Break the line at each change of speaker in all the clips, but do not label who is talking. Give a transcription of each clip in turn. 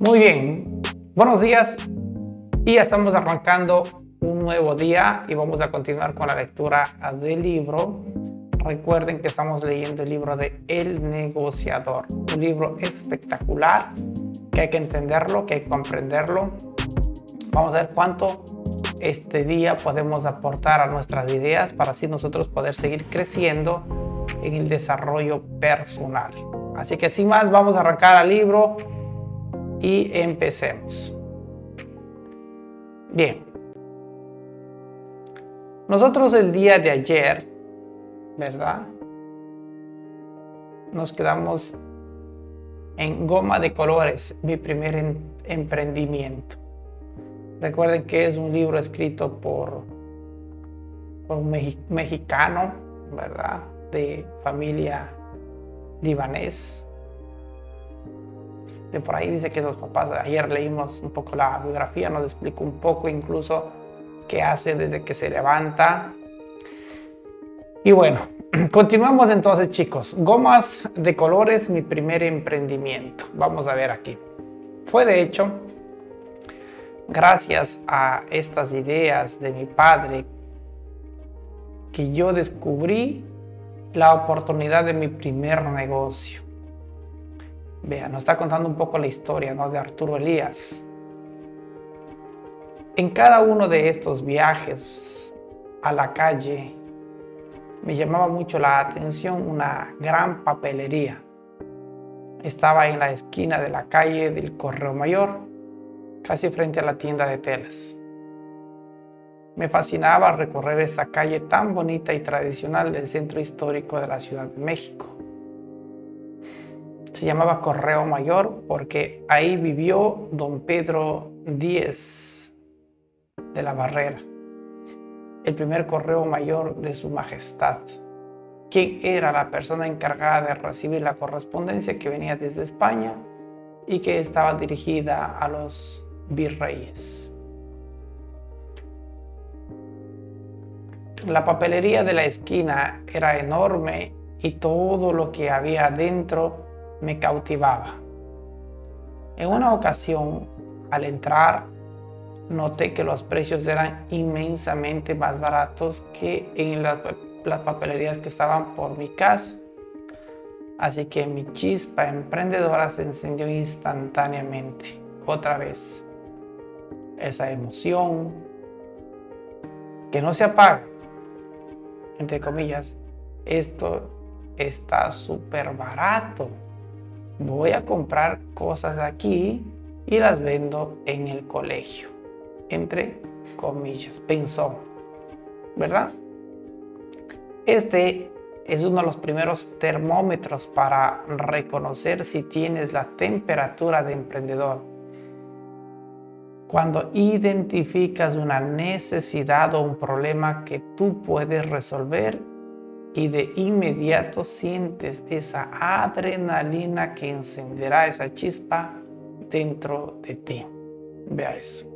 Muy bien, buenos días y ya estamos arrancando un nuevo día y vamos a continuar con la lectura del libro. Recuerden que estamos leyendo el libro de El negociador, un libro espectacular que hay que entenderlo, que hay que comprenderlo. Vamos a ver cuánto este día podemos aportar a nuestras ideas para así nosotros poder seguir creciendo en el desarrollo personal. Así que sin más, vamos a arrancar al libro y empecemos. Bien. Nosotros el día de ayer, ¿verdad? Nos quedamos en goma de colores, mi primer emprendimiento. Recuerden que es un libro escrito por, un mexicano, ¿verdad? De familia libanés. De por ahí dice que los papás, ayer leímos un poco la biografía, nos explicó un poco incluso qué hace desde que se levanta. Y bueno, continuamos entonces chicos. Gomas de colores, mi primer emprendimiento. Vamos a ver aquí. Fue de hecho gracias a estas ideas de mi padre que yo descubrí la oportunidad de mi primer negocio. Vea, nos está contando un poco la historia ¿no? de Arturo Elías. En cada uno de estos viajes a la calle me llamaba mucho la atención una gran papelería. Estaba en la esquina de la calle del Correo Mayor casi frente a la tienda de telas. Me fascinaba recorrer esa calle tan bonita y tradicional del centro histórico de la Ciudad de México. Se llamaba Correo Mayor porque ahí vivió don Pedro Díez de la Barrera, el primer correo mayor de su majestad, quien era la persona encargada de recibir la correspondencia que venía desde España y que estaba dirigida a los virreyes. La papelería de la esquina era enorme y todo lo que había dentro me cautivaba. En una ocasión, al entrar, noté que los precios eran inmensamente más baratos que en las, papelerías que estaban por mi casa. Así que mi chispa emprendedora se encendió instantáneamente, otra vez esa emoción que no se apaga, entre comillas, esto está súper barato. Voy a comprar cosas aquí y las vendo en el colegio, entre comillas, pensó, ¿verdad? Este es uno de los primeros termómetros para reconocer si tienes la temperatura de emprendedor cuando identificas una necesidad o un problema que tú puedes resolver y de inmediato sientes esa adrenalina que encenderá esa chispa dentro de ti. Vea eso.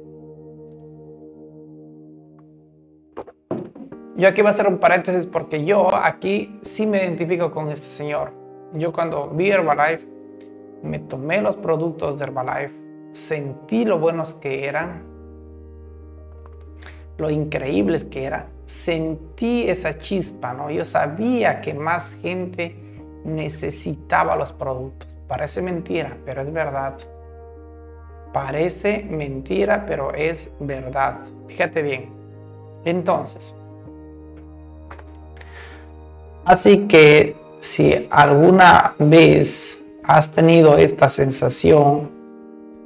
Yo aquí voy a hacer un paréntesis porque yo aquí sí me identifico con este señor. Yo cuando vi Herbalife, me tomé los productos de Herbalife sentí lo buenos que eran, lo increíbles que eran, sentí esa chispa, ¿no? Yo sabía que más gente necesitaba los productos. Parece mentira, pero es verdad. Parece mentira, pero es verdad. Fíjate bien. Entonces, así que si alguna vez has tenido esta sensación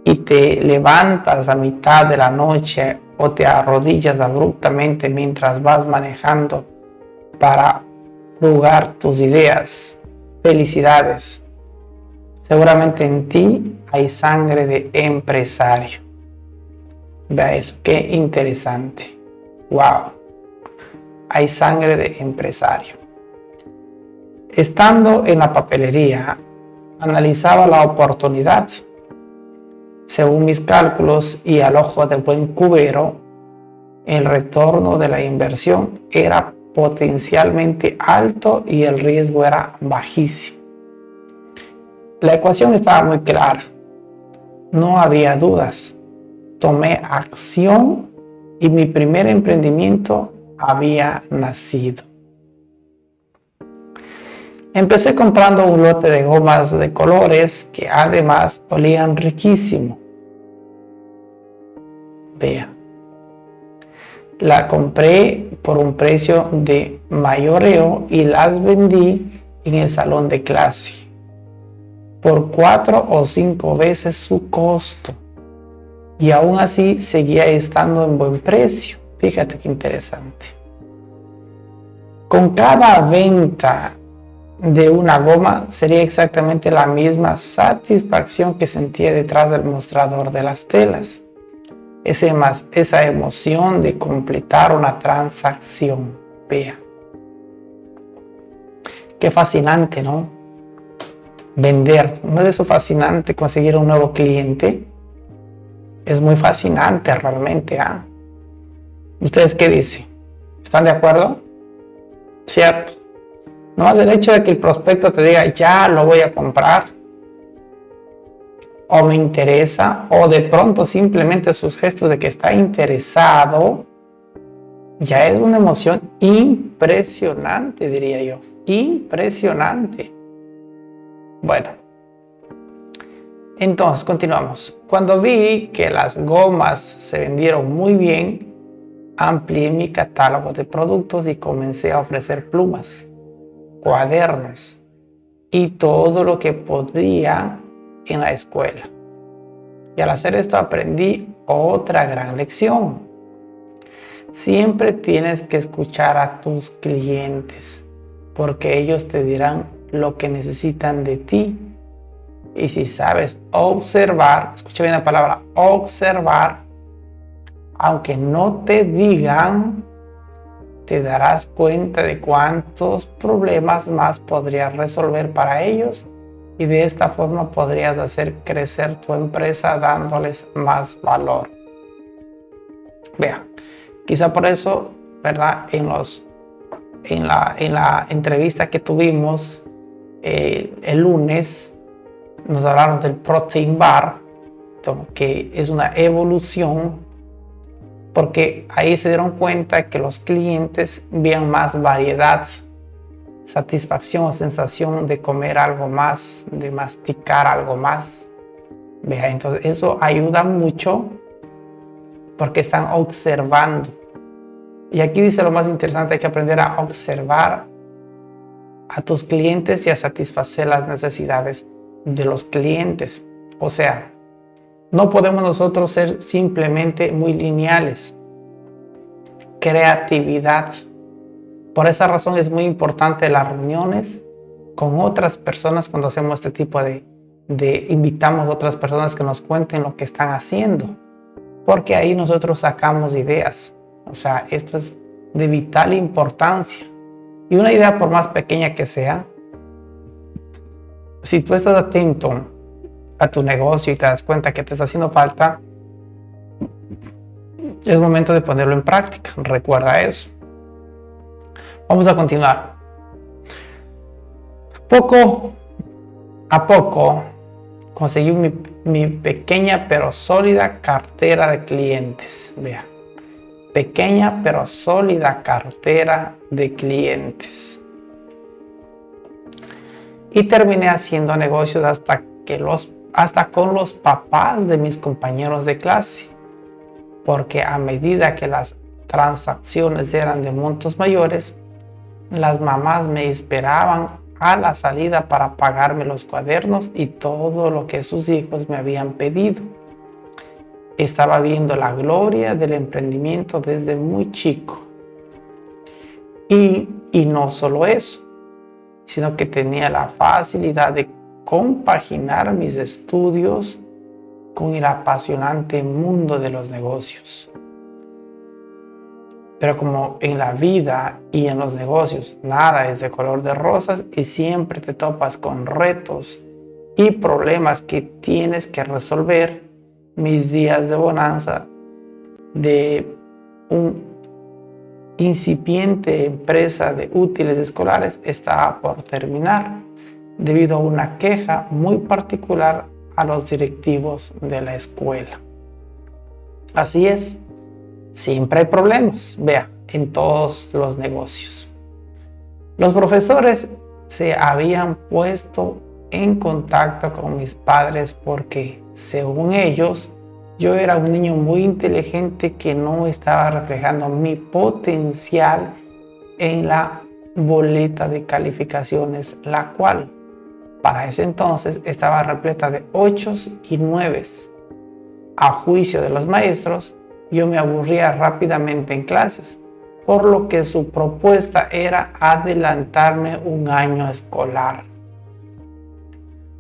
y te levantas a mitad de la noche o te arrodillas abruptamente mientras vas manejando para jugar tus ideas. Felicidades. Seguramente en ti hay sangre de empresario. Vea eso, qué interesante. Wow. Hay sangre de empresario. Estando en la papelería, analizaba la oportunidad según mis cálculos y al ojo de buen cubero, el retorno de la inversión era potencialmente alto y el riesgo era bajísimo. La ecuación estaba muy clara. no había dudas. Tomé acción y mi primer emprendimiento había nacido. Empecé comprando un lote de gomas de colores que además olían riquísimo. Vea. La compré por un precio de mayoreo y las vendí en el salón de clase por cuatro o cinco veces su costo. Y aún así seguía estando en buen precio. Fíjate qué interesante. Con cada venta de una goma sería exactamente la misma satisfacción que sentía detrás del mostrador de las telas. Ese más, esa emoción de completar una transacción. Vea. Qué fascinante, ¿no? Vender. ¿No es eso fascinante conseguir un nuevo cliente? Es muy fascinante realmente. ¿ah? ¿Ustedes qué dicen? ¿Están de acuerdo? Cierto. No el hecho de que el prospecto te diga, ya lo voy a comprar, o me interesa, o de pronto simplemente sus gestos de que está interesado, ya es una emoción impresionante, diría yo. Impresionante. Bueno, entonces continuamos. Cuando vi que las gomas se vendieron muy bien, amplié mi catálogo de productos y comencé a ofrecer plumas cuadernos y todo lo que podía en la escuela. Y al hacer esto aprendí otra gran lección. Siempre tienes que escuchar a tus clientes porque ellos te dirán lo que necesitan de ti. Y si sabes observar, escucha bien la palabra observar, aunque no te digan, te darás cuenta de cuántos problemas más podrías resolver para ellos y de esta forma podrías hacer crecer tu empresa dándoles más valor. Vea, quizá por eso, ¿verdad? En, los, en, la, en entrevista que tuvimos eh, el lunes, nos hablaron del Protein Bar, que es una evolución porque ahí se dieron cuenta que los clientes veían más variedad, satisfacción o sensación de comer algo más, de masticar algo más. Vea, entonces eso ayuda mucho porque están observando. Y aquí dice lo más interesante, hay que aprender a observar a tus clientes y a satisfacer las necesidades de los clientes. O sea, no podemos nosotros ser simplemente muy lineales. Creatividad. Por esa razón es muy importante las reuniones con otras personas cuando hacemos este tipo de, de invitamos a otras personas que nos cuenten lo que están haciendo. Porque ahí nosotros sacamos ideas. O sea, esto es de vital importancia. Y una idea, por más pequeña que sea, si tú estás atento a tu negocio y te das cuenta que te está haciendo falta, es momento de ponerlo en práctica. Recuerda eso. Vamos a continuar. Poco a poco conseguí mi, pequeña pero sólida cartera de clientes. Vea, pequeña pero sólida cartera de clientes. Y terminé haciendo negocios hasta que los hasta con los papás de mis compañeros de clase, porque a medida que las transacciones eran de montos mayores, las mamás me esperaban a la salida para pagarme los cuadernos y todo lo que sus hijos me habían pedido. Estaba viendo la gloria del emprendimiento desde muy chico. Y, y no solo eso, sino que tenía la facilidad de compaginar mis estudios con el apasionante mundo de los negocios. Pero como en la vida y en los negocios nada es de color de rosas y siempre te topas con retos y problemas que tienes que resolver, mis días de bonanza de un incipiente empresa de útiles escolares está por terminar debido a una queja muy particular a los directivos de la escuela. Así es, siempre hay problemas, vea, en todos los negocios. Los profesores se habían puesto en contacto con mis padres porque, según ellos, yo era un niño muy inteligente que no estaba reflejando mi potencial en la boleta de calificaciones, la cual para ese entonces estaba repleta de ochos y nueves. A juicio de los maestros, yo me aburría rápidamente en clases, por lo que su propuesta era adelantarme un año escolar.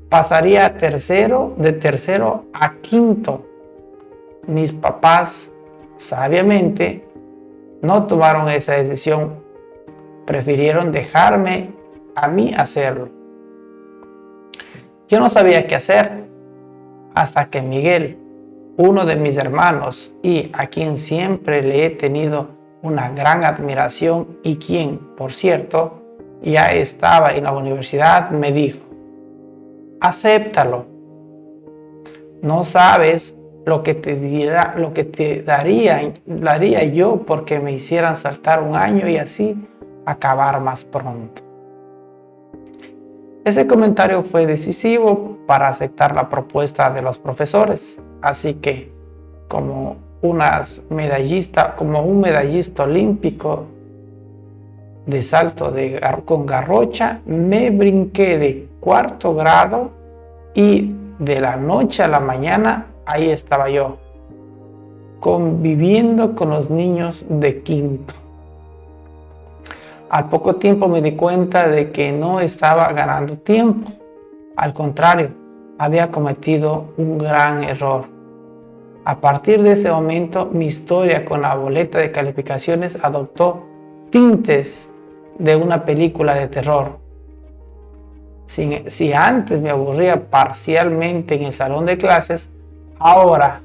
Pasaría tercero, de tercero a quinto. Mis papás, sabiamente, no tomaron esa decisión. Prefirieron dejarme a mí hacerlo. Yo no sabía qué hacer hasta que Miguel, uno de mis hermanos y a quien siempre le he tenido una gran admiración y quien, por cierto, ya estaba en la universidad, me dijo, acéptalo. No sabes lo que te daría yo porque me hicieran saltar un año y así acabar más pronto. Ese comentario fue decisivo para aceptar la propuesta de los profesores, así que como unas medallista, como un medallista olímpico de salto de, con garrocha, me brinqué de cuarto grado y de la noche a la mañana ahí estaba yo, conviviendo con los niños de quinto. Al poco tiempo me di cuenta de que no estaba ganando tiempo. Al contrario, había cometido un gran error. A partir de ese momento, mi historia con la boleta de calificaciones adoptó tintes de una película de terror. Si, antes me aburría parcialmente en el salón de clases, ahora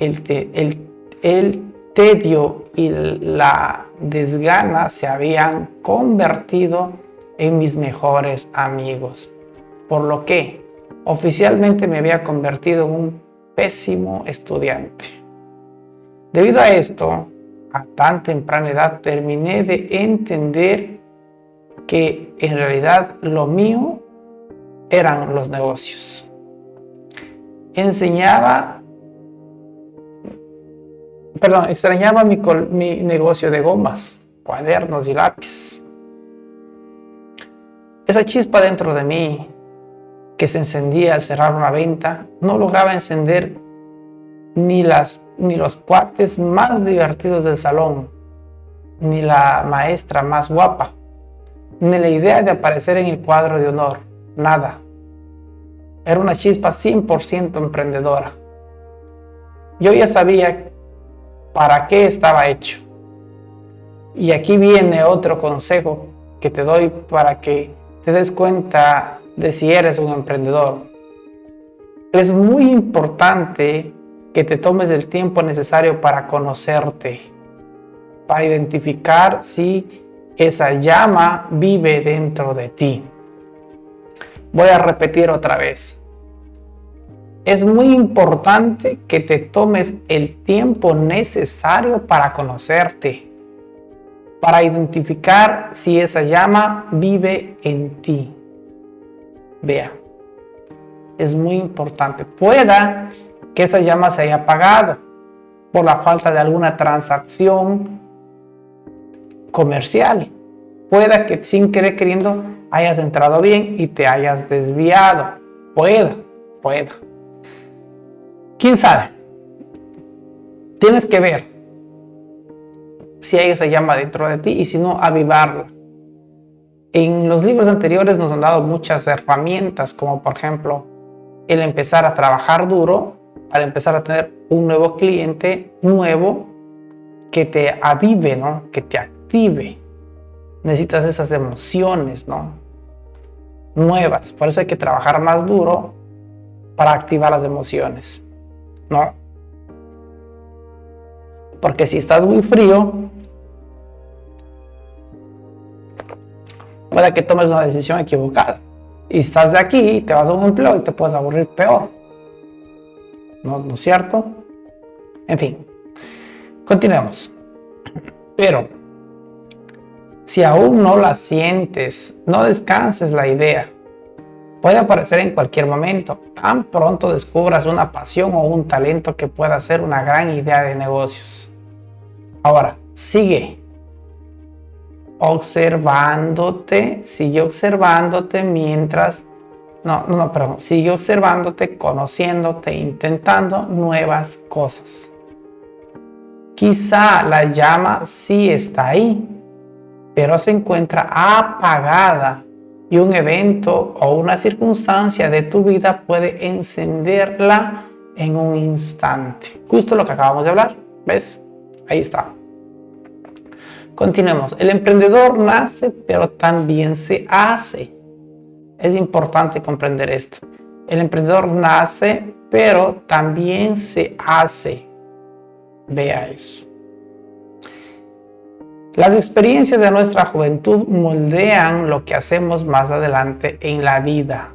el, el, el tedio y la desgana se habían convertido en mis mejores amigos, por lo que oficialmente me había convertido en un pésimo estudiante. Debido a esto, a tan temprana edad terminé de entender que en realidad lo mío eran los negocios. Enseñaba perdón, extrañaba mi, mi negocio de gomas, cuadernos y lápices. Esa chispa dentro de mí que se encendía al cerrar una venta no lograba encender ni, las, ni los cuates más divertidos del salón, ni la maestra más guapa, ni la idea de aparecer en el cuadro de honor, nada. Era una chispa 100% emprendedora. Yo ya sabía para qué estaba hecho. Y aquí viene otro consejo que te doy para que te des cuenta de si eres un emprendedor. Es muy importante que te tomes el tiempo necesario para conocerte, para identificar si esa llama vive dentro de ti. Voy a repetir otra vez es muy importante que te tomes el tiempo necesario para conocerte, para identificar si esa llama vive en ti. Vea, es muy importante. Pueda que esa llama se haya apagado por la falta de alguna transacción comercial. Pueda que sin querer queriendo hayas entrado bien y te hayas desviado. Pueda, pueda. ¿Quién sabe? Tienes que ver si hay esa llama dentro de ti y si no, avivarla. En los libros anteriores nos han dado muchas herramientas, como por ejemplo el empezar a trabajar duro para empezar a tener un nuevo cliente nuevo que te avive, ¿no? que te active. Necesitas esas emociones ¿no? nuevas. Por eso hay que trabajar más duro para activar las emociones. No. Porque si estás muy frío, puede que tomes una decisión equivocada. Y estás de aquí, te vas a un empleo y te puedes aburrir peor. ¿no, ¿no es cierto? En fin, continuemos. Pero, si aún no la sientes, no descanses la idea. Puede aparecer en cualquier momento. Tan pronto descubras una pasión o un talento que pueda ser una gran idea de negocios. Ahora, sigue observándote, sigue observándote mientras, no, no, perdón, sigue observándote, conociéndote, intentando nuevas cosas. Quizá la llama sí está ahí, pero se encuentra apagada y un evento o una circunstancia de tu vida puede encenderla en un instante. Justo lo que acabamos de hablar, ¿ves? Ahí está. Continuemos. El emprendedor nace, pero también se hace. Es importante comprender esto. El emprendedor nace, pero también se hace. Vea eso. Las experiencias de nuestra juventud moldean lo que hacemos más adelante en la vida.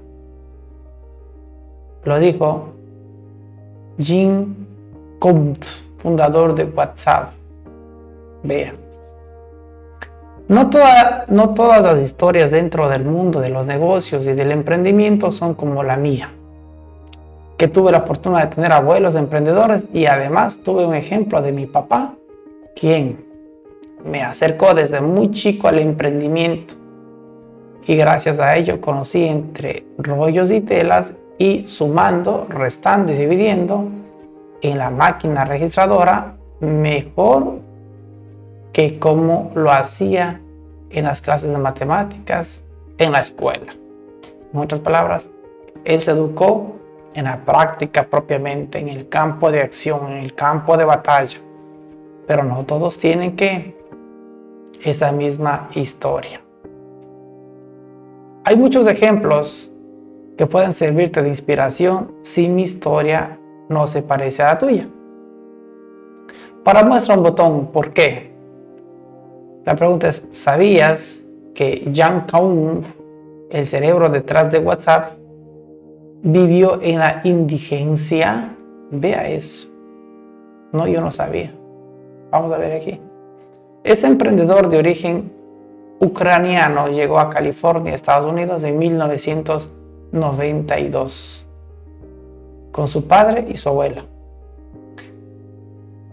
Lo dijo Jim Comte, fundador de WhatsApp. Vea. No, no todas las historias dentro del mundo de los negocios y del emprendimiento son como la mía, que tuve la fortuna de tener abuelos emprendedores y además tuve un ejemplo de mi papá, quien me acercó desde muy chico al emprendimiento y gracias a ello conocí entre rollos y telas y sumando, restando y dividiendo en la máquina registradora mejor que como lo hacía en las clases de matemáticas en la escuela. En otras palabras, él se educó en la práctica propiamente, en el campo de acción, en el campo de batalla. Pero no todos tienen que esa misma historia. Hay muchos ejemplos que pueden servirte de inspiración si mi historia no se parece a la tuya. Para muestra un botón, ¿por qué? La pregunta es, ¿sabías que Jan Kaum, el cerebro detrás de WhatsApp, vivió en la indigencia? Vea eso. No, yo no sabía. Vamos a ver aquí. Ese emprendedor de origen ucraniano llegó a California, Estados Unidos, en 1992 con su padre y su abuela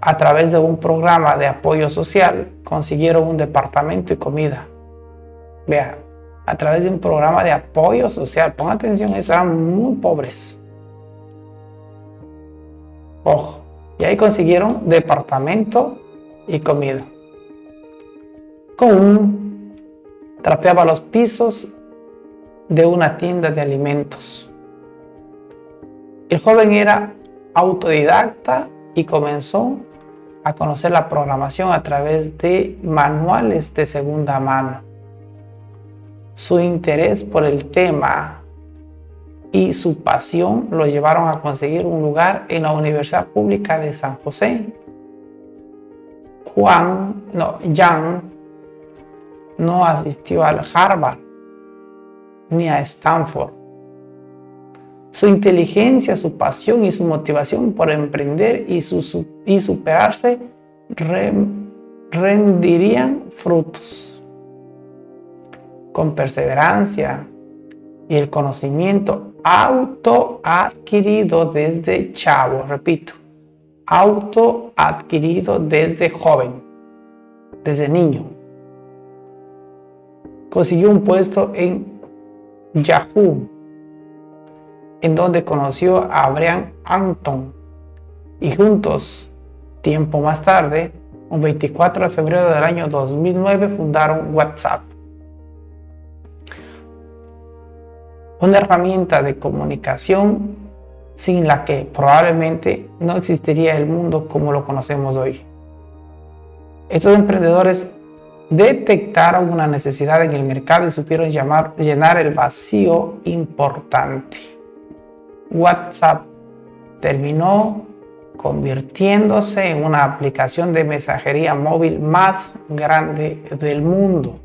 a través de un programa de apoyo social, consiguieron un departamento y comida. Vea, a través de un programa de apoyo social. Pon atención, eran muy pobres. Ojo, y ahí consiguieron departamento y comida. Con un trapeaba los pisos de una tienda de alimentos. El joven era autodidacta y comenzó a conocer la programación a través de manuales de segunda mano. Su interés por el tema y su pasión lo llevaron a conseguir un lugar en la Universidad Pública de San José. Juan, no, no asistió al Harvard ni a Stanford su inteligencia, su pasión y su motivación por emprender y, superarse rendirían frutos. Con perseverancia y el conocimiento auto adquirido desde chavo, repito, auto adquirido desde joven, desde niño. Consiguió un puesto en Yahoo en donde conoció a Brian Anton y juntos, tiempo más tarde, un 24 de febrero del año 2009, fundaron WhatsApp. Una herramienta de comunicación sin la que probablemente no existiría el mundo como lo conocemos hoy. Estos emprendedores detectaron una necesidad en el mercado y supieron llenar el vacío importante. WhatsApp terminó convirtiéndose en una aplicación de mensajería móvil más grande del mundo.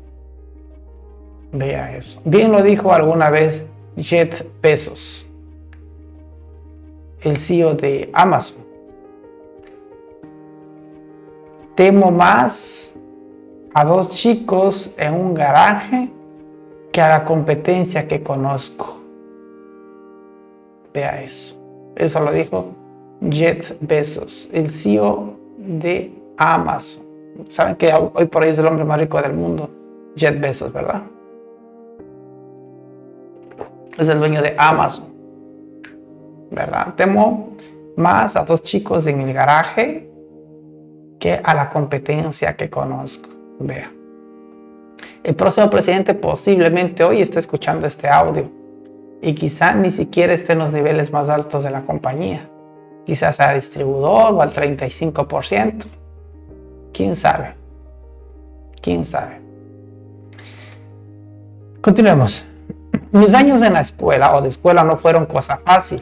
Vea eso. Bien lo dijo alguna vez Jet Bezos. el CEO de Amazon. Temo más a dos chicos en un garaje que a la competencia que conozco. Vea eso. Eso lo dijo Jeff Bezos, el CEO de Amazon. Saben que hoy por hoy es el hombre más rico del mundo, Jeff Bezos, ¿verdad? Es el dueño de Amazon. ¿Verdad? Temo más a dos chicos en el garaje que a la competencia que conozco. Vea. El próximo presidente posiblemente hoy esté escuchando este audio y quizá ni siquiera esté en los niveles más altos de la compañía. Quizás sea distribuidor o al 35%. ¿Quién sabe? ¿Quién sabe? Continuemos. Mis años en la escuela o de escuela no fueron cosa fácil.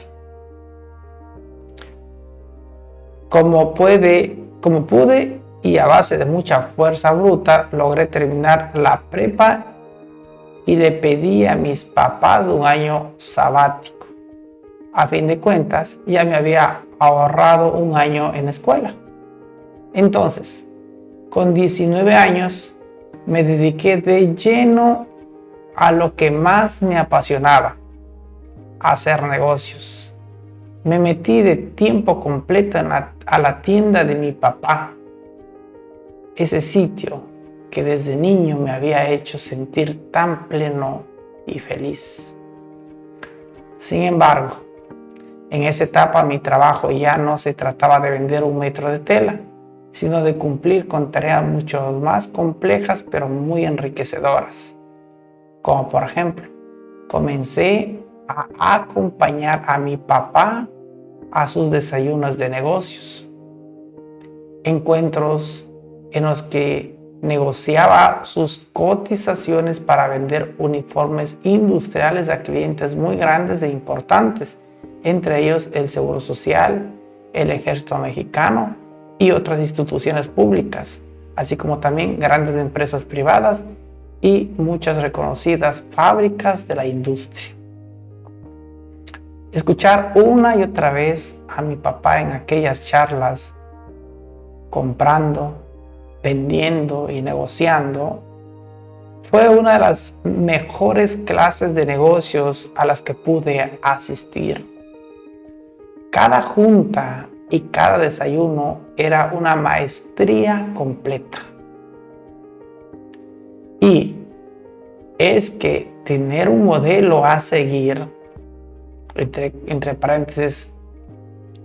Como puede, como pude y a base de mucha fuerza bruta logré terminar la prepa y le pedí a mis papás un año sabático. A fin de cuentas, ya me había ahorrado un año en escuela. Entonces, con 19 años, me dediqué de lleno a lo que más me apasionaba, hacer negocios. Me metí de tiempo completo a la tienda de mi papá, ese sitio que desde niño me había hecho sentir tan pleno y feliz. Sin embargo, en esa etapa mi trabajo ya no se trataba de vender un metro de tela, sino de cumplir con tareas mucho más complejas pero muy enriquecedoras. Como por ejemplo, comencé a acompañar a mi papá a sus desayunos de negocios, encuentros en los que negociaba sus cotizaciones para vender uniformes industriales a clientes muy grandes e importantes, entre ellos el Seguro Social, el Ejército Mexicano y otras instituciones públicas, así como también grandes empresas privadas y muchas reconocidas fábricas de la industria. Escuchar una y otra vez a mi papá en aquellas charlas, comprando, vendiendo y negociando, fue una de las mejores clases de negocios a las que pude asistir. Cada junta y cada desayuno era una maestría completa. Y es que tener un modelo a seguir, entre, entre paréntesis,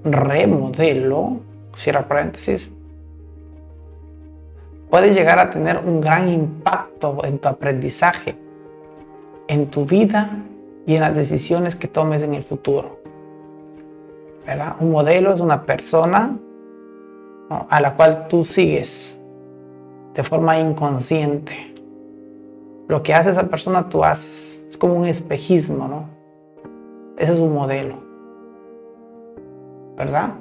remodelo, cierra paréntesis, puede llegar a tener un gran impacto en tu aprendizaje, en tu vida y en las decisiones que tomes en el futuro. Un modelo es una persona a la cual tú sigues de forma inconsciente. Lo que hace esa persona tú haces. Es como un espejismo, ¿no? Ese es un modelo. ¿Verdad?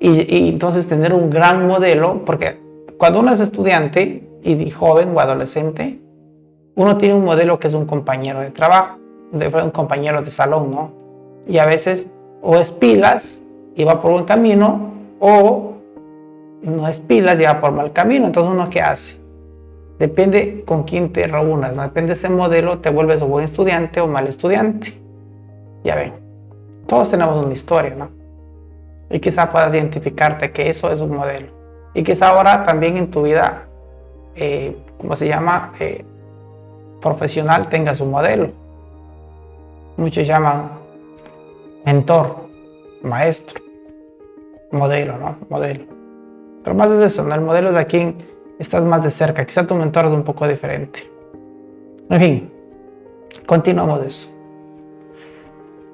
Y, entonces tener un gran modelo, porque cuando uno es estudiante y joven o adolescente, uno tiene un modelo que es un compañero de trabajo, un compañero de salón, ¿no? Y a veces o es pilas y va por buen camino, o no es pilas y va por mal camino. Entonces uno qué hace? Depende con quién te reúnas, ¿no? depende de ese modelo, te vuelves o buen estudiante o mal estudiante. Ya ven, todos tenemos una historia, ¿no? Y quizá puedas identificarte que eso es un modelo. Y quizá ahora también en tu vida, eh, ¿cómo se llama? Eh, profesional tengas un modelo. Muchos llaman mentor, maestro, modelo, ¿no? Modelo. Pero más es eso, ¿no? El modelo es a quien estás más de cerca. Quizá tu mentor es un poco diferente. En fin, continuamos eso.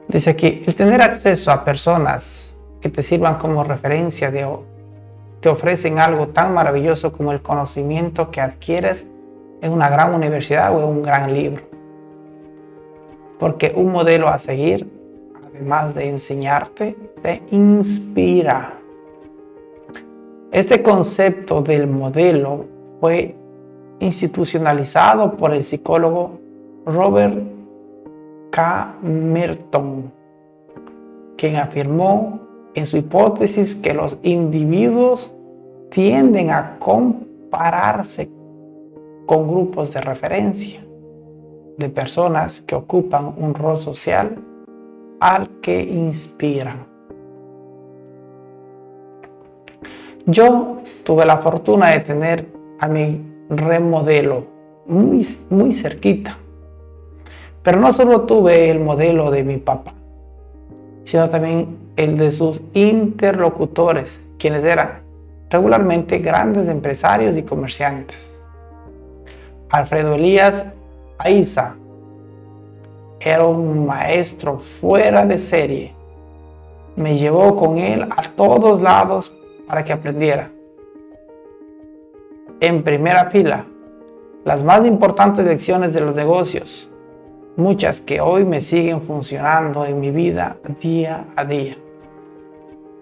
Dice aquí, el tener acceso a personas que te sirvan como referencia, te ofrecen algo tan maravilloso como el conocimiento que adquieres en una gran universidad o en un gran libro. Porque un modelo a seguir, además de enseñarte, te inspira. Este concepto del modelo fue institucionalizado por el psicólogo Robert K. Merton quien afirmó en su hipótesis que los individuos tienden a compararse con grupos de referencia de personas que ocupan un rol social al que inspiran. Yo tuve la fortuna de tener a mi remodelo muy, muy cerquita. Pero no solo tuve el modelo de mi papá, sino también el de sus interlocutores, quienes eran regularmente grandes empresarios y comerciantes. Alfredo Elías Aiza era un maestro fuera de serie. Me llevó con él a todos lados para que aprendiera. En primera fila, las más importantes lecciones de los negocios, muchas que hoy me siguen funcionando en mi vida día a día.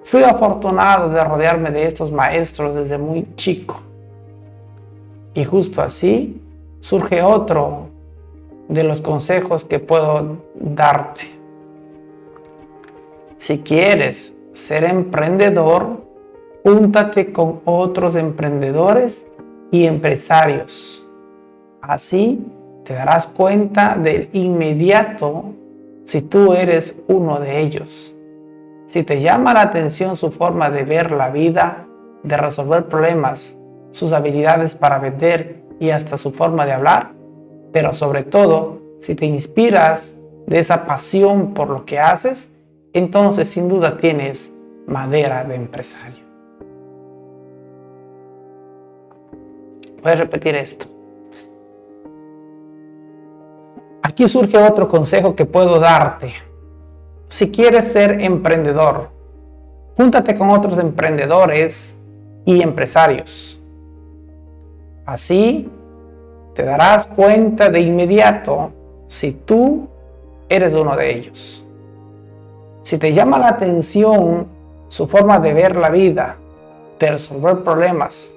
Fui afortunado de rodearme de estos maestros desde muy chico. Y justo así surge otro de los consejos que puedo darte. Si quieres ser emprendedor, Júntate con otros emprendedores y empresarios. Así te darás cuenta de inmediato si tú eres uno de ellos. Si te llama la atención su forma de ver la vida, de resolver problemas, sus habilidades para vender y hasta su forma de hablar, pero sobre todo si te inspiras de esa pasión por lo que haces, entonces sin duda tienes madera de empresario. Voy a repetir esto. Aquí surge otro consejo que puedo darte. Si quieres ser emprendedor, júntate con otros emprendedores y empresarios. Así te darás cuenta de inmediato si tú eres uno de ellos. Si te llama la atención su forma de ver la vida, de resolver problemas,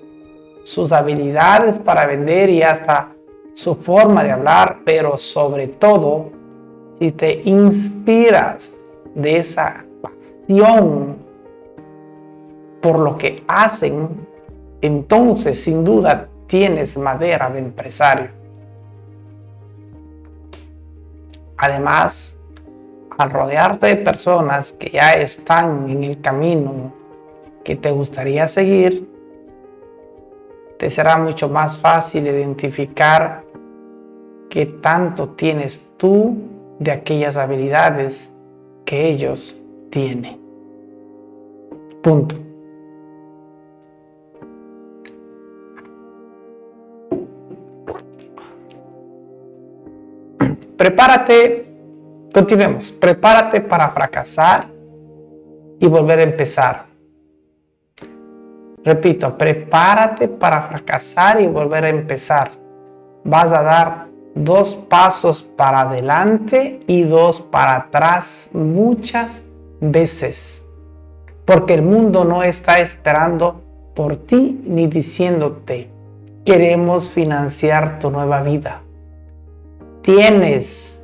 sus habilidades para vender y hasta su forma de hablar, pero sobre todo si te inspiras de esa pasión por lo que hacen, entonces sin duda tienes madera de empresario. Además, al rodearte de personas que ya están en el camino que te gustaría seguir, te será mucho más fácil identificar qué tanto tienes tú de aquellas habilidades que ellos tienen. Punto. Prepárate, continuemos, prepárate para fracasar y volver a empezar. Repito, prepárate para fracasar y volver a empezar. Vas a dar dos pasos para adelante y dos para atrás muchas veces. Porque el mundo no está esperando por ti ni diciéndote, queremos financiar tu nueva vida. Tienes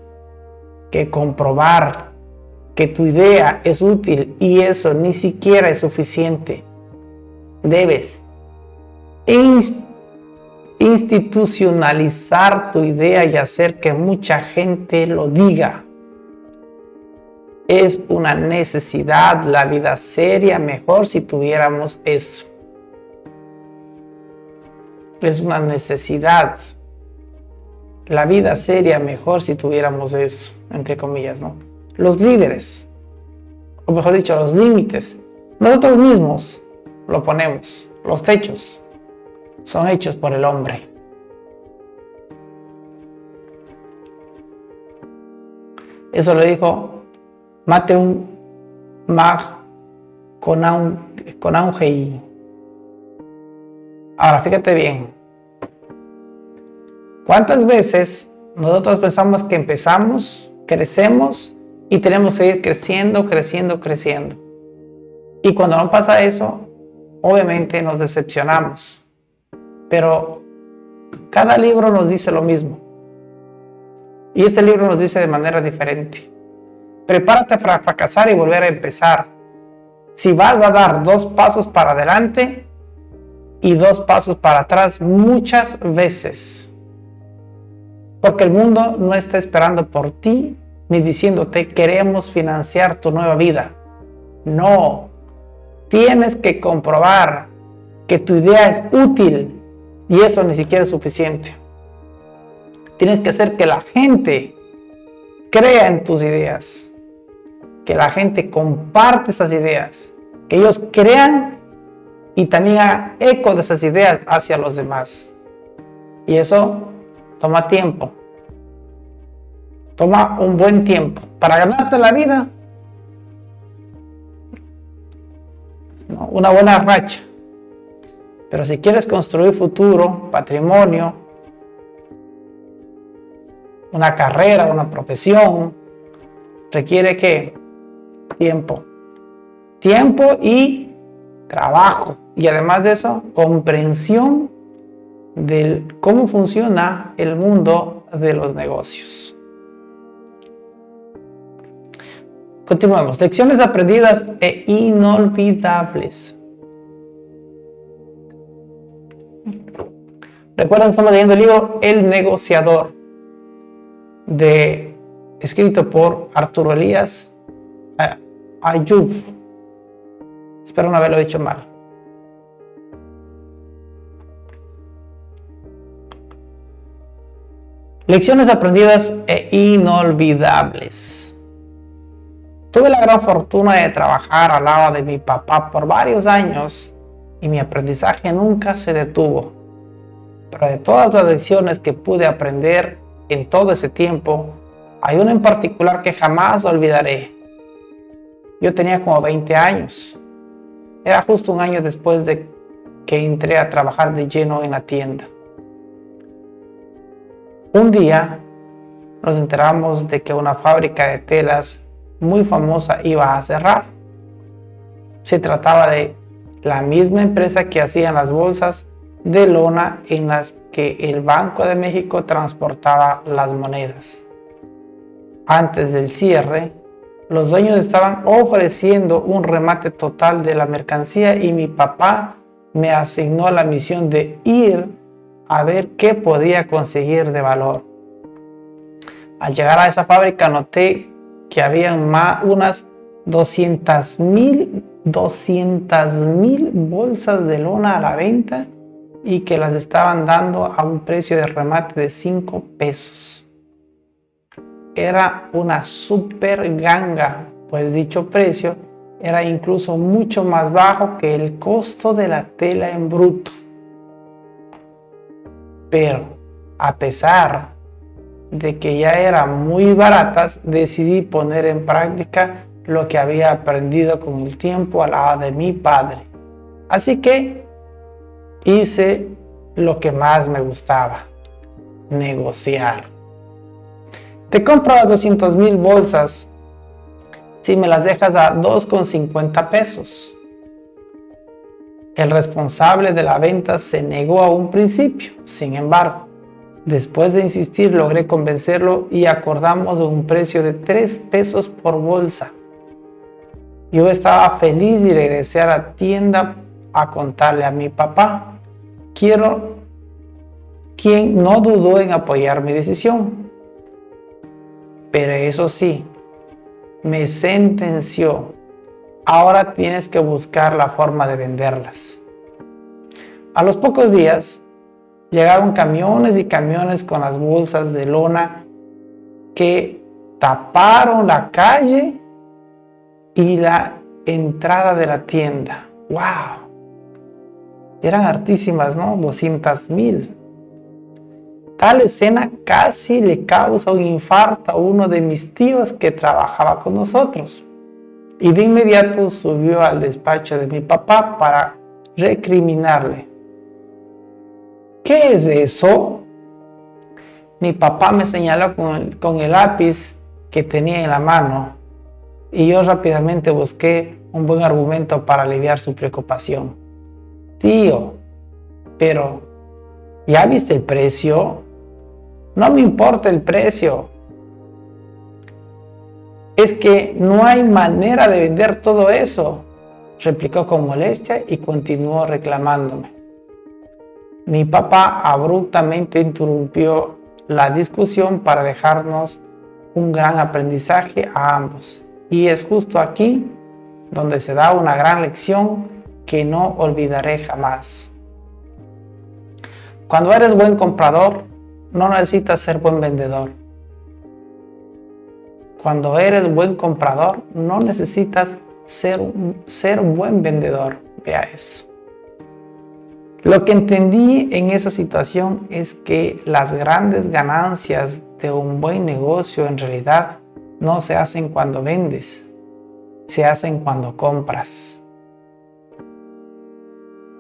que comprobar que tu idea es útil y eso ni siquiera es suficiente debes institucionalizar tu idea y hacer que mucha gente lo diga. Es una necesidad, la vida seria mejor si tuviéramos eso. Es una necesidad. La vida seria mejor si tuviéramos eso, entre comillas, ¿no? Los líderes, o mejor dicho, los límites, nosotros mismos lo ponemos. Los techos son hechos por el hombre. Eso lo dijo Mateus Mag con y Ahora, fíjate bien. ¿Cuántas veces nosotros pensamos que empezamos, crecemos y tenemos que ir creciendo, creciendo, creciendo? Y cuando no pasa eso, obviamente nos decepcionamos, pero cada libro nos dice lo mismo. Y este libro nos dice de manera diferente. prepárate para fracasar y volver a empezar. Si vas a dar dos pasos para adelante y dos pasos para atrás muchas veces. Porque el mundo no está esperando por ti ni diciéndote queremos financiar tu nueva vida. No. Tienes que comprobar que tu idea es útil y eso ni siquiera es suficiente. Tienes que hacer que la gente crea en tus ideas, que la gente comparte esas ideas, que ellos crean y también haga eco de esas ideas hacia los demás. Y eso toma tiempo. Toma un buen tiempo. Para ganarte la vida, una buena racha. Pero si quieres construir futuro, patrimonio, una carrera, una profesión, requiere que tiempo. Tiempo y trabajo. Y además de eso, comprensión de cómo funciona el mundo de los negocios. Continuamos. Lecciones aprendidas e inolvidables. Recuerden, estamos leyendo el libro El negociador, de, escrito por Arturo Elías eh, Ayub. Espero no haberlo dicho mal. Lecciones aprendidas e inolvidables. Tuve la gran fortuna de trabajar al lado de mi papá por varios años y mi aprendizaje nunca se detuvo. Pero de todas las lecciones que pude aprender en todo ese tiempo, hay una en particular que jamás olvidaré. Yo tenía como 20 años. Era justo un año después de que entré a trabajar de lleno en la tienda. Un día nos enteramos de que una fábrica de telas muy famosa iba a cerrar. Se trataba de la misma empresa que hacía las bolsas de lona en las que el Banco de México transportaba las monedas. Antes del cierre, los dueños estaban ofreciendo un remate total de la mercancía y mi papá me asignó la misión de ir a ver qué podía conseguir de valor. Al llegar a esa fábrica noté que había más, unas 200 mil 200 mil bolsas de lona a la venta y que las estaban dando a un precio de remate de 5 pesos. Era una super ganga, pues dicho precio era incluso mucho más bajo que el costo de la tela en bruto. Pero a pesar de que ya eran muy baratas, decidí poner en práctica lo que había aprendido con el tiempo al lado de mi padre. Así que hice lo que más me gustaba, negociar. Te compro las 200 mil bolsas si me las dejas a 2,50 pesos. El responsable de la venta se negó a un principio, sin embargo, después de insistir logré convencerlo y acordamos un precio de 3 pesos por bolsa. Yo estaba feliz y regresé a la tienda a contarle a mi papá. Quiero quien no dudó en apoyar mi decisión. Pero eso sí, me sentenció Ahora tienes que buscar la forma de venderlas. A los pocos días llegaron camiones y camiones con las bolsas de lona que taparon la calle y la entrada de la tienda. ¡Wow! Eran hartísimas, ¿no? 200 mil. Tal escena casi le causa un infarto a uno de mis tíos que trabajaba con nosotros y de inmediato subió al despacho de mi papá para recriminarle. ¿Qué es eso? Mi papá me señaló con el, con el lápiz que tenía en la mano y yo rápidamente busqué un buen argumento para aliviar su preocupación. Tío, pero ¿ya viste el precio? No me importa el precio. Es que no hay manera de vender todo eso, replicó con molestia y continuó reclamándome. Mi papá abruptamente interrumpió la discusión para dejarnos un gran aprendizaje a ambos. Y es justo aquí donde se da una gran lección que no olvidaré jamás. Cuando eres buen comprador, no necesitas ser buen vendedor. Cuando eres buen comprador, no necesitas ser, ser buen vendedor. Vea eso. Lo que entendí en esa situación es que las grandes ganancias de un buen negocio en realidad no se hacen cuando vendes, se hacen cuando compras.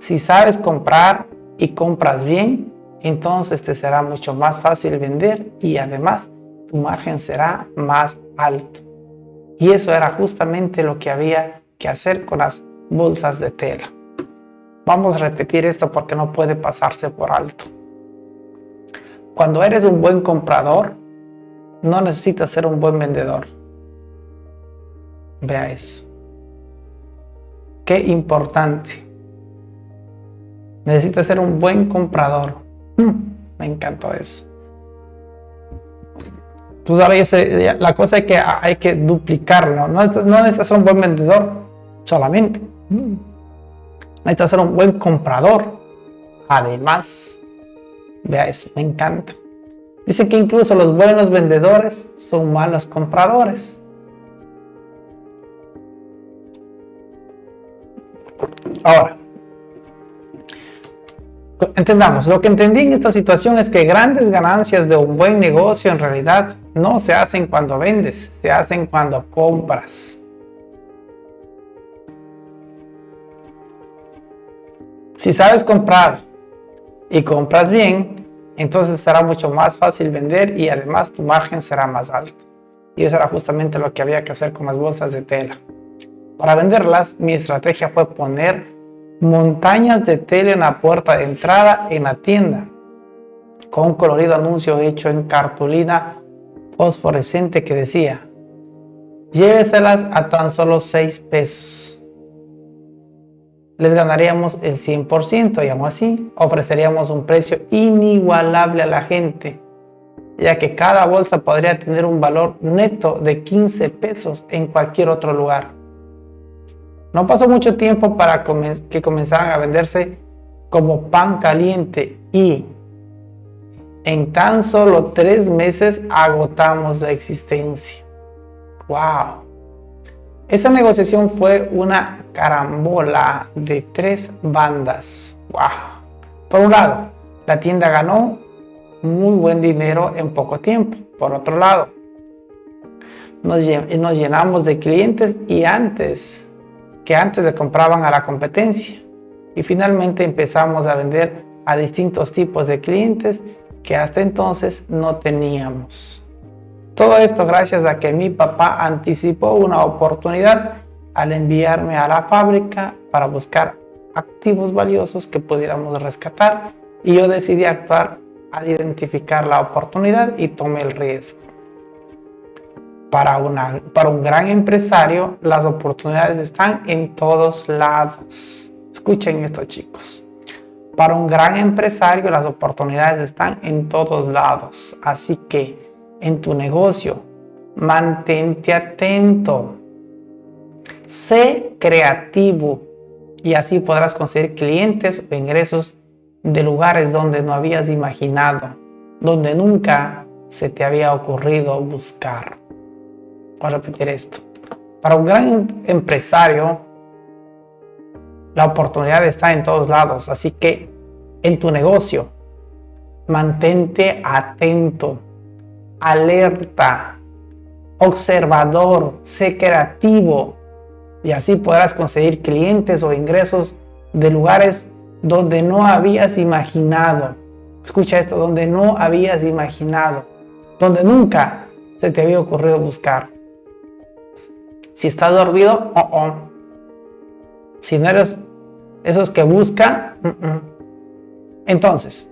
Si sabes comprar y compras bien, entonces te será mucho más fácil vender y además tu margen será más alto. Y eso era justamente lo que había que hacer con las bolsas de tela. Vamos a repetir esto porque no puede pasarse por alto. Cuando eres un buen comprador, no necesitas ser un buen vendedor. Vea eso. Qué importante. Necesitas ser un buen comprador. Mm, me encantó eso. Tú sabes, la cosa es que hay que duplicarlo. No, necesitas ser un buen vendedor solamente. Mm. Necesitas ser un buen comprador. Además, vea eso, me encanta. Dice que incluso los buenos vendedores son malos compradores. Ahora, entendamos, lo que entendí en esta situación es que grandes ganancias de un buen negocio en realidad no se hacen cuando vendes, se hacen cuando compras. Si sabes comprar y compras bien, entonces será mucho más fácil vender y además tu margen será más alto. Y eso era justamente lo que había que hacer con las bolsas de tela. Para venderlas, mi estrategia fue poner montañas de tela en la puerta de entrada en la tienda, con un colorido anuncio hecho en cartulina fosforescente que decía, lléveselas a tan solo 6 pesos les ganaríamos el 100% y aún así ofreceríamos un precio inigualable a la gente, ya que cada bolsa podría tener un valor neto de 15 pesos en cualquier otro lugar. No pasó mucho tiempo para que comenzaran a venderse como pan caliente y en tan solo tres meses agotamos la existencia. ¡Wow! Esa negociación fue una carambola de tres bandas. ¡Wow! Por un lado, la tienda ganó muy buen dinero en poco tiempo. Por otro lado, nos, llenamos de clientes y antes que antes le compraban a la competencia. Y finalmente empezamos a vender a distintos tipos de clientes que hasta entonces no teníamos. Todo esto gracias a que mi papá anticipó una oportunidad al enviarme a la fábrica para buscar activos valiosos que pudiéramos rescatar y yo decidí actuar al identificar la oportunidad y tomé el riesgo. Para, para un gran empresario las oportunidades están en todos lados. Escuchen esto chicos. Para un gran empresario las oportunidades están en todos lados. Así que en tu negocio. Mantente atento. Sé creativo y así podrás conseguir clientes o ingresos de lugares donde no habías imaginado, donde nunca se te había ocurrido buscar. Voy a repetir esto. Para un gran empresario, la oportunidad está en todos lados, así que en tu negocio, mantente atento alerta, observador, sé creativo y así podrás conseguir clientes o ingresos de lugares donde no habías imaginado. Escucha esto, donde no habías imaginado, donde nunca se te había ocurrido buscar. Si estás dormido, oh, oh. si no eres esos que buscan, entonces,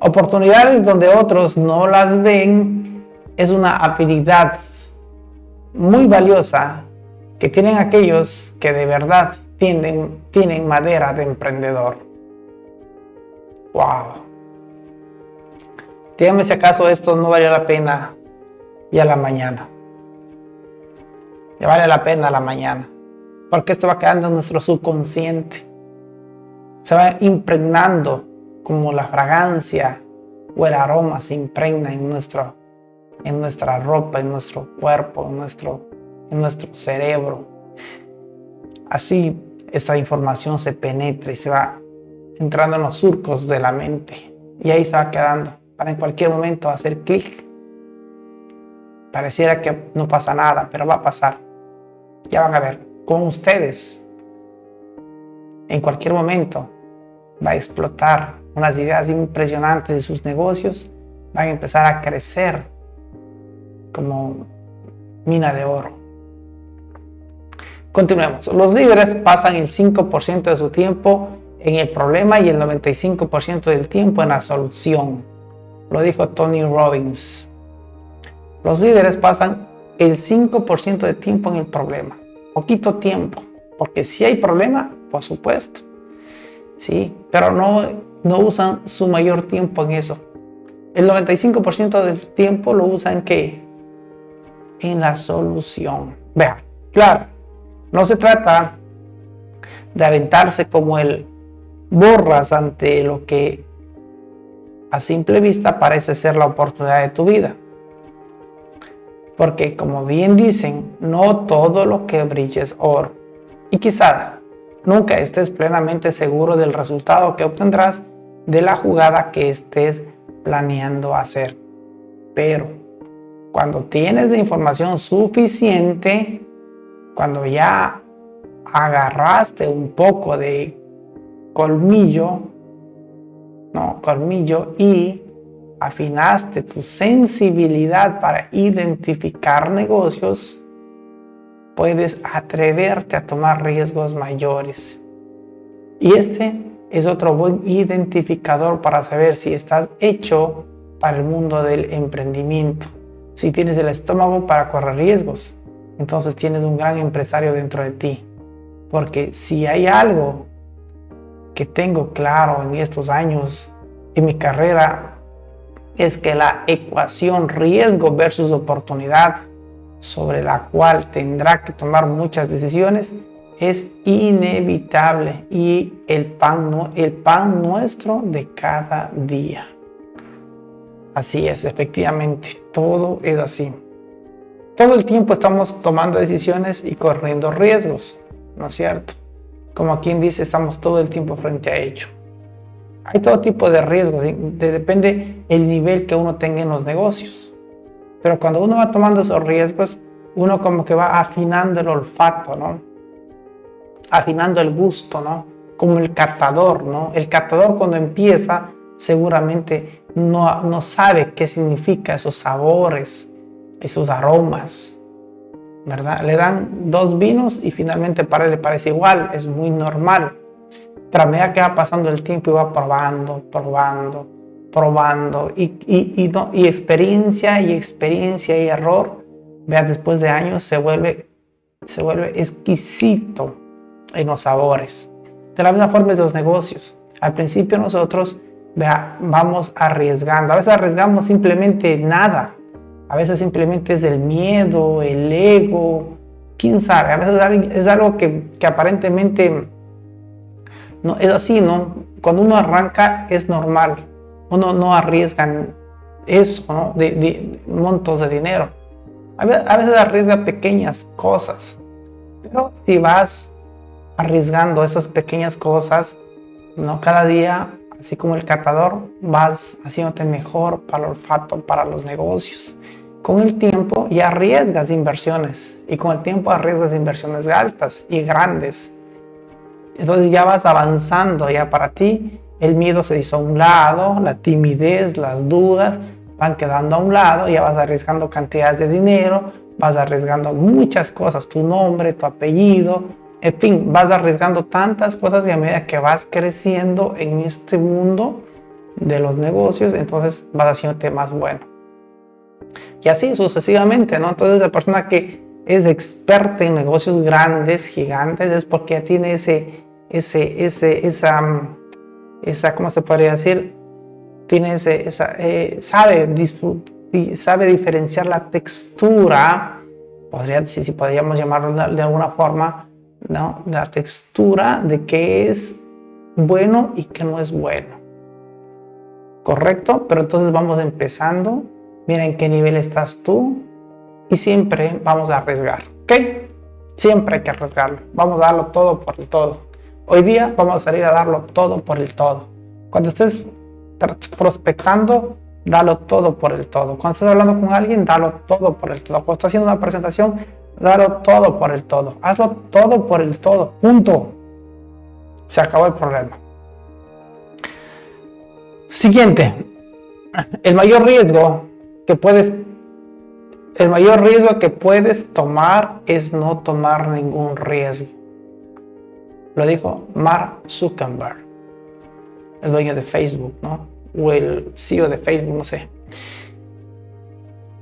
oportunidades donde otros no las ven es una habilidad muy valiosa que tienen aquellos que de verdad tienen, tienen madera de emprendedor. ¡Wow! Dígame si acaso esto no vale la pena y a la mañana. Ya vale la pena la mañana. Porque esto va quedando en nuestro subconsciente. Se va impregnando como la fragancia o el aroma se impregna en, nuestro, en nuestra ropa, en nuestro cuerpo, en nuestro, en nuestro cerebro. Así esta información se penetra y se va entrando en los surcos de la mente. Y ahí se va quedando para en cualquier momento hacer clic. Pareciera que no pasa nada, pero va a pasar. Ya van a ver, con ustedes, en cualquier momento va a explotar unas ideas impresionantes de sus negocios, van a empezar a crecer como mina de oro. Continuemos. Los líderes pasan el 5% de su tiempo en el problema y el 95% del tiempo en la solución. Lo dijo Tony Robbins. Los líderes pasan el 5% de tiempo en el problema. Poquito tiempo. Porque si hay problema, por supuesto. Sí, pero no, no usan su mayor tiempo en eso. El 95% del tiempo lo usan qué? En la solución. Vea, claro, no se trata de aventarse como el borras ante lo que a simple vista parece ser la oportunidad de tu vida. Porque como bien dicen, no todo lo que brilla es oro. Y quizá nunca estés plenamente seguro del resultado que obtendrás de la jugada que estés planeando hacer. Pero cuando tienes la información suficiente, cuando ya agarraste un poco de colmillo, no, colmillo y afinaste tu sensibilidad para identificar negocios, puedes atreverte a tomar riesgos mayores. Y este es otro buen identificador para saber si estás hecho para el mundo del emprendimiento. Si tienes el estómago para correr riesgos, entonces tienes un gran empresario dentro de ti. Porque si hay algo que tengo claro en estos años en mi carrera, es que la ecuación riesgo versus oportunidad sobre la cual tendrá que tomar muchas decisiones es inevitable y el pan, el pan nuestro de cada día. Así es, efectivamente, todo es así. Todo el tiempo estamos tomando decisiones y corriendo riesgos, ¿no es cierto? Como quien dice, estamos todo el tiempo frente a ello. Hay todo tipo de riesgos, depende el nivel que uno tenga en los negocios. Pero cuando uno va tomando esos riesgos, uno como que va afinando el olfato, ¿no? afinando el gusto, ¿no? Como el catador, ¿no? El catador cuando empieza seguramente no, no sabe qué significa esos sabores, esos aromas, ¿verdad? Le dan dos vinos y finalmente para él le parece igual, es muy normal. A medida que va pasando el tiempo y va probando, probando, probando y, y, y experiencia y experiencia y error, vea, después de años se vuelve, se vuelve exquisito en los sabores. De la misma forma es los negocios. Al principio nosotros vea, vamos arriesgando. A veces arriesgamos simplemente nada. A veces simplemente es el miedo, el ego, quién sabe. A veces es algo que aparentemente no es así, ¿no? Cuando uno arranca es normal. Uno no arriesga eso, ¿no? De, montos de dinero. A veces, a arriesga pequeñas cosas. Pero si vas arriesgando esas pequeñas cosas, ¿no? Cada día, así como el catador, vas haciéndote mejor para el olfato, para los negocios. Con el tiempo ya arriesgas inversiones y con el tiempo arriesgas inversiones altas y grandes. Entonces ya vas avanzando, ya para ti el miedo se hizo a un lado, la timidez, las dudas van quedando a un lado, ya vas arriesgando cantidades de dinero, vas arriesgando muchas cosas, tu nombre, tu apellido, en fin, vas arriesgando tantas cosas y a medida que vas creciendo en este mundo de los negocios, entonces vas haciéndote más bueno. Y así sucesivamente, ¿no? Entonces la persona que es experta en negocios grandes, gigantes, es porque tiene ese, ese, ese, esa, esa, ¿cómo se podría decir? Tiene ese, eh, sabe, sabe diferenciar la textura, podría, si, si podríamos llamarlo de alguna forma, ¿no? la textura de qué es bueno y qué no es bueno. ¿Correcto? Pero entonces vamos empezando. Mira en qué nivel estás tú. Y siempre vamos a arriesgar. ¿Ok? Siempre hay que arriesgarlo. Vamos a darlo todo por el todo. Hoy día vamos a salir a darlo todo por el todo. Cuando estés prospectando, dalo todo por el todo. Cuando estés hablando con alguien, dalo todo por el todo. Cuando estás haciendo una presentación, dalo todo por el todo. Hazlo todo por el todo. Punto. Se acabó el problema. Siguiente. El mayor riesgo que puedes el mayor riesgo que puedes tomar es no tomar ningún riesgo. Lo dijo Mark Zuckerberg, el dueño de Facebook, ¿no? O el CEO de Facebook, no sé.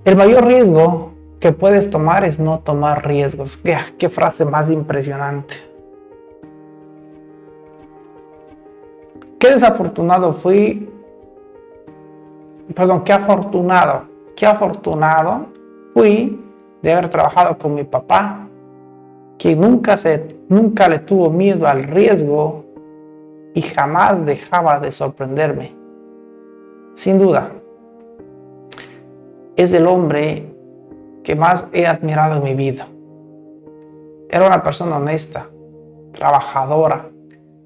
El mayor riesgo que puedes tomar es no tomar riesgos. Qué, frase más impresionante. Qué desafortunado fui. Perdón, qué afortunado. Qué afortunado fui de haber trabajado con mi papá, que nunca, se, nunca le tuvo miedo al riesgo y jamás dejaba de sorprenderme. Sin duda, es el hombre que más he admirado en mi vida. Era una persona honesta, trabajadora,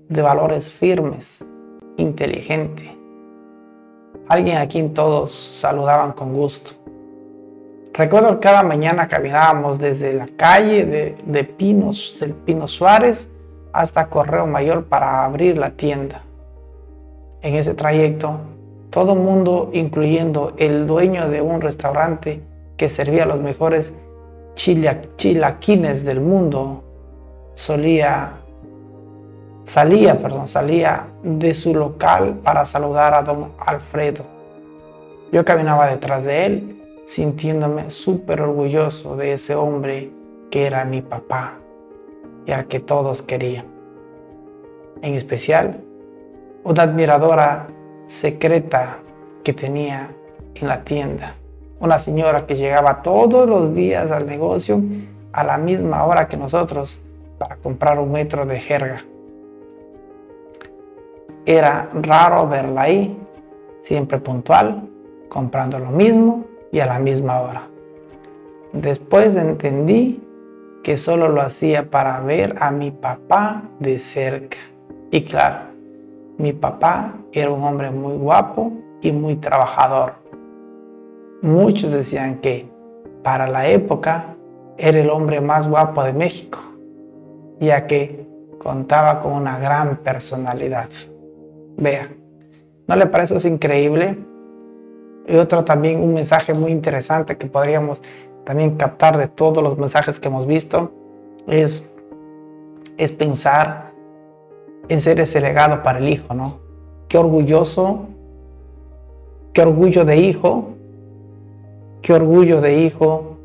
de valores firmes, inteligente. Alguien a quien todos saludaban con gusto. Recuerdo que cada mañana caminábamos desde la calle de, Pinos, del Pino Suárez, hasta Correo Mayor para abrir la tienda. En ese trayecto, todo mundo, incluyendo el dueño de un restaurante que servía los mejores chilaquines del mundo, solía, salía, perdón, salía de su local para saludar a don Alfredo. Yo caminaba detrás de él sintiéndome súper orgulloso de ese hombre que era mi papá y al que todos querían. En especial, una admiradora secreta que tenía en la tienda. Una señora que llegaba todos los días al negocio a la misma hora que nosotros para comprar un metro de jerga. Era raro verla ahí, siempre puntual, comprando lo mismo y a la misma hora. Después entendí que solo lo hacía para ver a mi papá de cerca. Y claro, mi papá era un hombre muy guapo y muy trabajador. Muchos decían que para la época era el hombre más guapo de México, ya que contaba con una gran personalidad. Vea, ¿no le parece increíble? Y otro también, un mensaje muy interesante que podríamos también captar de todos los mensajes que hemos visto, es, es pensar en ser ese legado para el hijo, ¿no? Qué orgulloso, qué orgullo de hijo, qué orgullo de hijo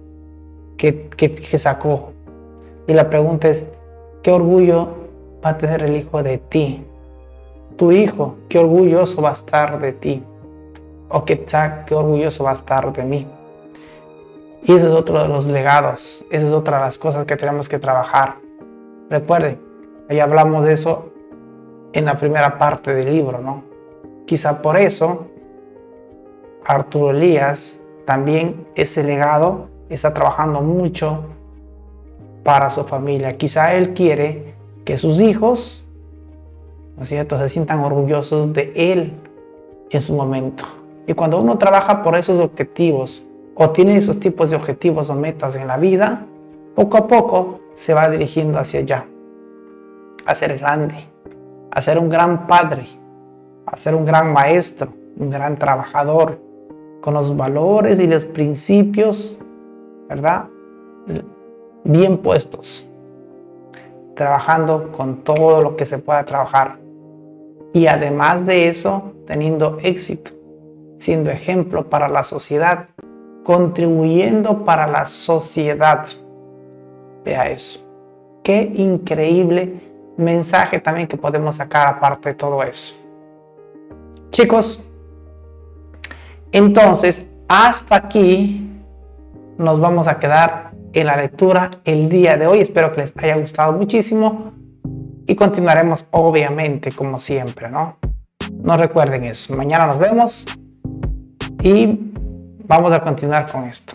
que, que, que sacó. Y la pregunta es, ¿qué orgullo va a tener el hijo de ti? Tu hijo, qué orgulloso va a estar de ti o qué, qué orgulloso va a estar de mí. Y ese es otro de los legados, esa es otra de las cosas que tenemos que trabajar. Recuerden, ahí hablamos de eso en la primera parte del libro, ¿no? Quizá por eso Arturo Elías también ese legado está trabajando mucho para su familia. Quizá él quiere que sus hijos, ¿no es cierto?, se sientan orgullosos de él en su momento. Y cuando uno trabaja por esos objetivos o tiene esos tipos de objetivos o metas en la vida, poco a poco se va dirigiendo hacia allá, a ser grande, a ser un gran padre, a ser un gran maestro, un gran trabajador, con los valores y los principios, ¿verdad? Bien puestos, trabajando con todo lo que se pueda trabajar. Y además de eso, teniendo éxito siendo ejemplo para la sociedad, contribuyendo para la sociedad. Vea eso. Qué increíble mensaje también que podemos sacar aparte de todo eso. Chicos, entonces hasta aquí nos vamos a quedar en la lectura el día de hoy. Espero que les haya gustado muchísimo y continuaremos obviamente como siempre, ¿no? No recuerden eso. Mañana nos vemos y vamos a continuar con esto.